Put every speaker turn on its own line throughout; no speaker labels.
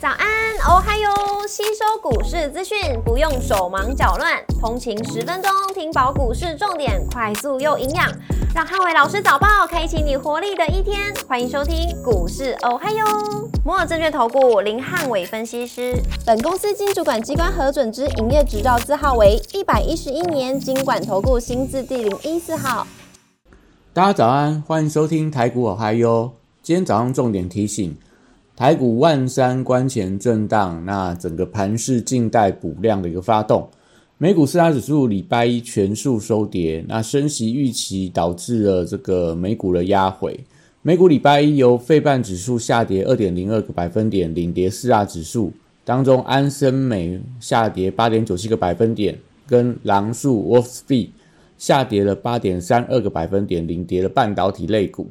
早安，哦嗨哟！吸收股市资讯不用手忙脚乱，通勤十分钟听饱股市重点，快速又营养，让汉伟老师早报开启你活力的一天。欢迎收听股市哦嗨哟！摩尔证券投顾林汉伟分析师，本公司经主管机关核准之营业执照字号为一百一十一年经管投顾新字第零一四号。
大家早安，欢迎收听台股哦嗨哟！今天早上重点提醒。台股万三关前震荡，那整个盘市静待补量的一个发动。美股四大指数礼拜一全数收跌，那升息预期导致了这个美股的压回。美股礼拜一由费半指数下跌二点零二个百分点领跌四大指数，当中安森美下跌八点九七个百分点，跟狼树 w o l f s p e 下跌了八点三二个百分点领跌了半导体类股。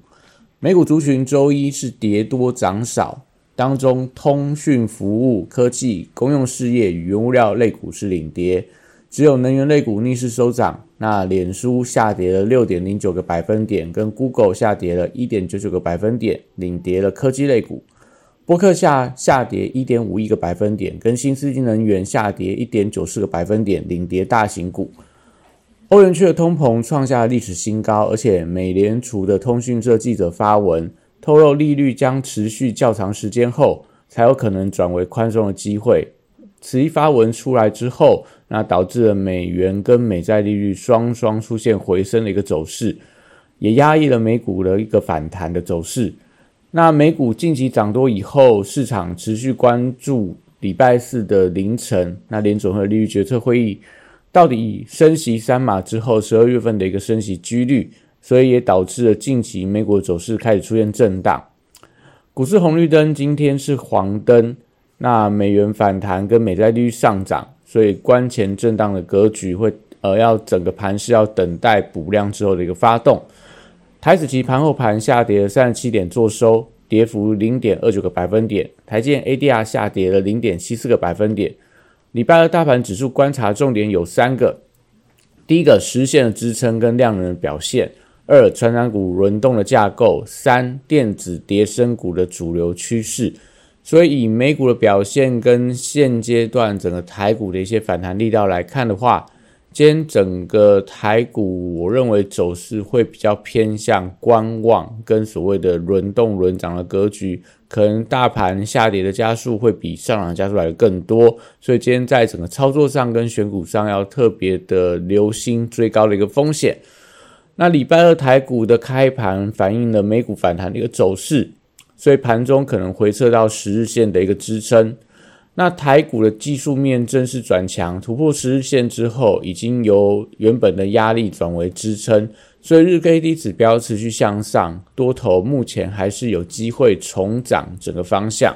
美股族群周一是跌多涨少。当中，通讯服务、科技、公用事业与原物料类股是领跌，只有能源类股逆势收涨。那脸书下跌了六点零九个百分点，跟 Google 下跌了一点九九个百分点，领跌了科技类股。波克下下跌一点五一个百分点，跟新世纪能源下跌一点九四个百分点，领跌大型股。欧元区的通膨创下历史新高，而且美联储的通讯社记者发文。透露利率将持续较长时间后，才有可能转为宽松的机会。此一发文出来之后，那导致了美元跟美债利率双双出现回升的一个走势，也压抑了美股的一个反弹的走势。那美股近期涨多以后，市场持续关注礼拜四的凌晨，那联总会利率决策会议到底升息三码之后，十二月份的一个升息几率。所以也导致了近期美股的走势开始出现震荡，股市红绿灯今天是黄灯，那美元反弹跟美债利率上涨，所以关前震荡的格局会呃要整个盘是要等待补量之后的一个发动。台子期盘后盘下跌了三十七点，做收跌幅零点二九个百分点，台建 ADR 下跌了零点七四个百分点。礼拜二大盘指数观察重点有三个，第一个实现了支撑跟量能的表现。二、传染股轮动的架构；三、电子跌升股的主流趋势。所以，以美股的表现跟现阶段整个台股的一些反弹力道来看的话，今天整个台股，我认为走势会比较偏向观望，跟所谓的轮动轮涨的格局，可能大盘下跌的加速会比上涨加速来的更多。所以，今天在整个操作上跟选股上，要特别的留心追高的一个风险。那礼拜二台股的开盘反映了美股反弹的一个走势，所以盘中可能回撤到十日线的一个支撑。那台股的技术面正式转强，突破十日线之后，已经由原本的压力转为支撑，所以日 K D 指标持续向上，多头目前还是有机会重涨整个方向。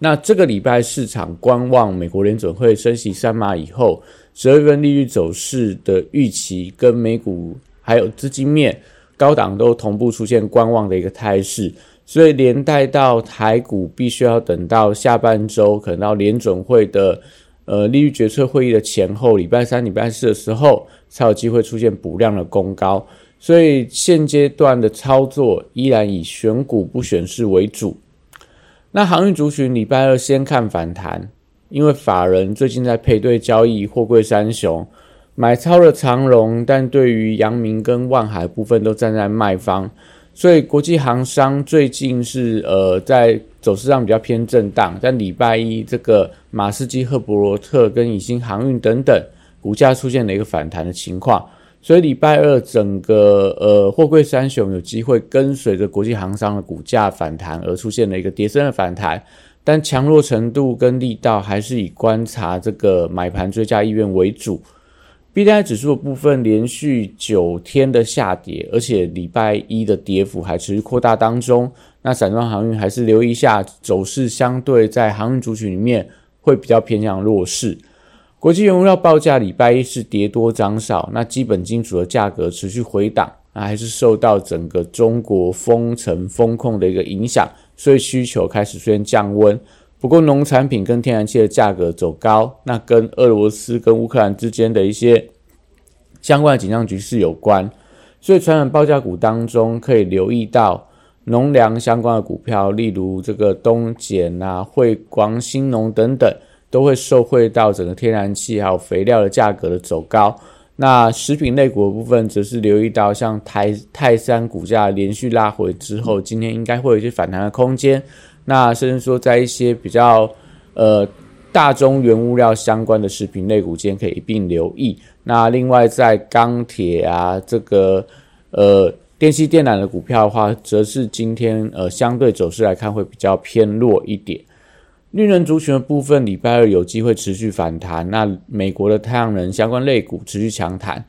那这个礼拜市场观望美国联准会升息三码以后，十二月份利率走势的预期跟美股还有资金面高档都同步出现观望的一个态势，所以连带到台股必须要等到下半周，可能到联准会的呃利率决策会议的前后，礼拜三、礼拜四的时候，才有机会出现补量的攻高。所以现阶段的操作依然以选股不选市为主。那航运族群礼拜二先看反弹，因为法人最近在配对交易货柜三雄，买超了长荣，但对于阳明跟万海部分都站在卖方，所以国际航商最近是呃在走势上比较偏震荡。但礼拜一这个马士基、赫伯罗特跟以新航运等等股价出现了一个反弹的情况。所以礼拜二整个呃货柜三雄有机会跟随着国际航商的股价反弹而出现了一个跌升的反弹，但强弱程度跟力道还是以观察这个买盘追加意愿为主。B D I 指数的部分连续九天的下跌，而且礼拜一的跌幅还持续扩大当中。那散装航运还是留意一下走势，相对在航运族群里面会比较偏向弱势。国际原物料报价礼拜一是跌多涨少，那基本金属的价格持续回档，那还是受到整个中国封城风控的一个影响，所以需求开始出现降温。不过农产品跟天然气的价格走高，那跟俄罗斯跟乌克兰之间的一些相关的紧张局势有关，所以传染报价股当中可以留意到农粮相关的股票，例如这个东碱啊、汇光、新农等等，都会受惠到整个天然气还有肥料的价格的走高。那食品类股的部分，则是留意到像台泰山股价连续拉回之后，今天应该会有一些反弹的空间。那甚至说，在一些比较呃大宗原物料相关的食品类股，今天可以一并留意。那另外在钢铁啊，这个呃电器电缆的股票的话，则是今天呃相对走势来看会比较偏弱一点。绿能族群的部分，礼拜二有机会持续反弹。那美国的太阳能相关类股持续强弹，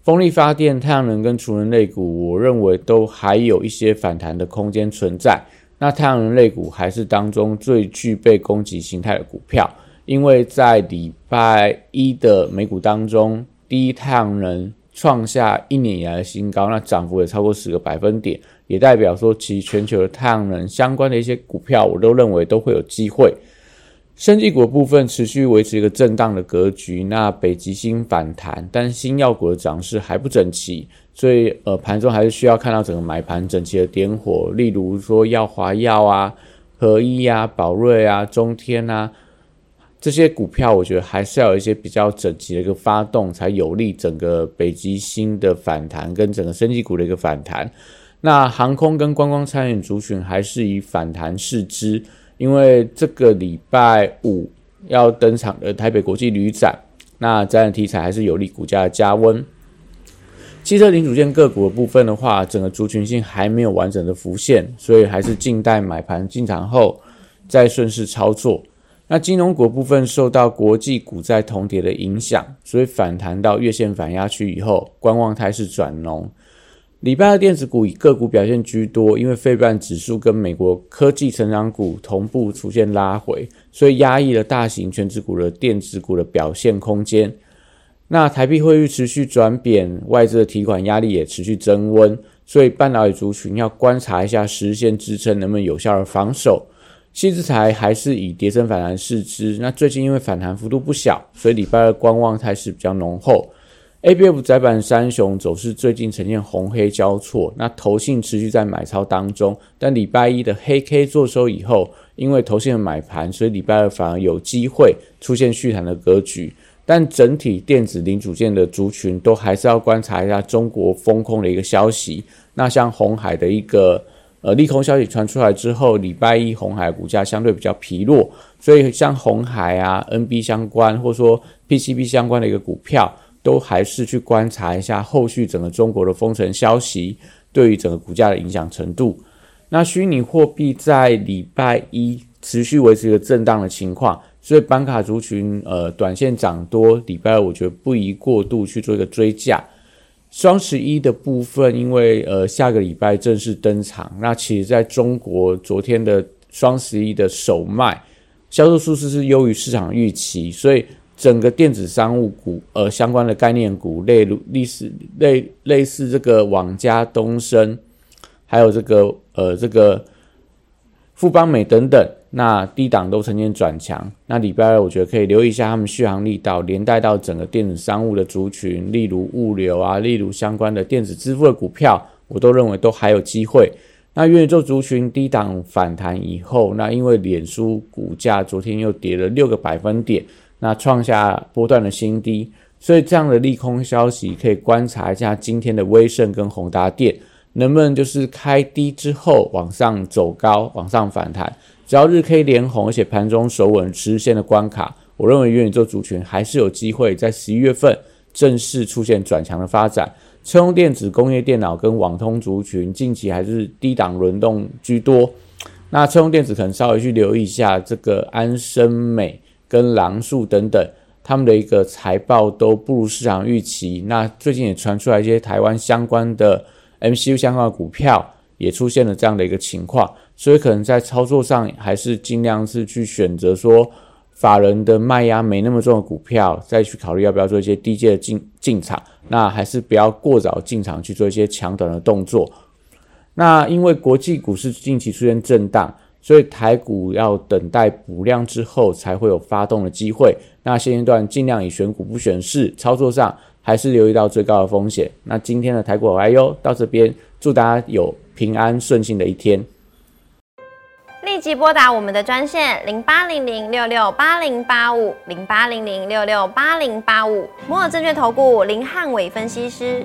风力发电、太阳能跟储能类股，我认为都还有一些反弹的空间存在。那太阳能类股还是当中最具备攻击形态的股票，因为在礼拜一的美股当中，第一太阳能创下一年以来的新高，那涨幅也超过十个百分点。也代表说，其全球的太阳能相关的一些股票，我都认为都会有机会。生技股部分持续维持一个震荡的格局，那北极星反弹，但新药股的涨势还不整齐，所以呃盘中还是需要看到整个买盘整齐的点火，例如说药华药啊、合一啊、宝瑞啊、中天啊这些股票，我觉得还是要有一些比较整齐的一个发动，才有利整个北极星的反弹跟整个生技股的一个反弹。那航空跟观光餐饮族群还是以反弹视之，因为这个礼拜五要登场的台北国际旅展，那展览题材还是有利股价的加温。汽车零组件个股的部分的话，整个族群性还没有完整的浮现，所以还是静待买盘进场后再顺势操作。那金融股部分受到国际股债同跌的影响，所以反弹到月线反压区以后，观望态势转浓。礼拜二电子股以个股表现居多，因为费半指数跟美国科技成长股同步出现拉回，所以压抑了大型全指股的电子股的表现空间。那台币汇率持续转贬，外资的提款压力也持续增温，所以半导体族群要观察一下实现支撑能不能有效的防守。新资材还是以跌升反弹视之，那最近因为反弹幅度不小，所以礼拜二观望态势比较浓厚。A B F 窄板三雄走势最近呈现红黑交错，那投信持续在买超当中。但礼拜一的黑 K 做收以后，因为投信的买盘，所以礼拜二反而有机会出现续弹的格局。但整体电子零组件的族群都还是要观察一下中国风控的一个消息。那像红海的一个呃利空消息传出来之后，礼拜一红海股价相对比较疲弱，所以像红海啊、N B 相关或者说 P C B 相关的一个股票。都还是去观察一下后续整个中国的封城消息对于整个股价的影响程度。那虚拟货币在礼拜一持续维持一个震荡的情况，所以板卡族群呃短线涨多，礼拜二我觉得不宜过度去做一个追价。双十一的部分，因为呃下个礼拜正式登场，那其实在中国昨天的双十一的首卖销售数字是优于市场预期，所以。整个电子商务股，呃，相关的概念股，例如类似类类似这个网家、东升，还有这个呃这个富邦美等等，那低档都呈现转强。那礼拜二我觉得可以留意一下他们续航力道，连带到整个电子商务的族群，例如物流啊，例如相关的电子支付的股票，我都认为都还有机会。那元宇宙族群低档反弹以后，那因为脸书股价昨天又跌了六个百分点。那创下波段的新低，所以这样的利空消息可以观察一下今天的威盛跟宏达电能不能就是开低之后往上走高，往上反弹。只要日 K 连红，而且盘中守稳实现的关卡，我认为元宇宙族群还是有机会在十一月份正式出现转强的发展。车用电子、工业电脑跟网通族群近期还是低档轮动居多。那车用电子可能稍微去留意一下这个安生美。跟狼树等等，他们的一个财报都不如市场预期。那最近也传出来一些台湾相关的 MCU 相关的股票也出现了这样的一个情况，所以可能在操作上还是尽量是去选择说法人的卖压没那么重的股票，再去考虑要不要做一些低阶的进进场。那还是不要过早进场去做一些强短的动作。那因为国际股市近期出现震荡。所以台股要等待补量之后才会有发动的机会。那现阶段尽量以选股不选市，操作上还是留意到最高的风险。那今天的台股 I U 到这边，祝大家有平安顺心的一天。
立即拨打我们的专线零八零零六六八零八五零八零零六六八零八五摩尔证券投顾林汉伟分析师。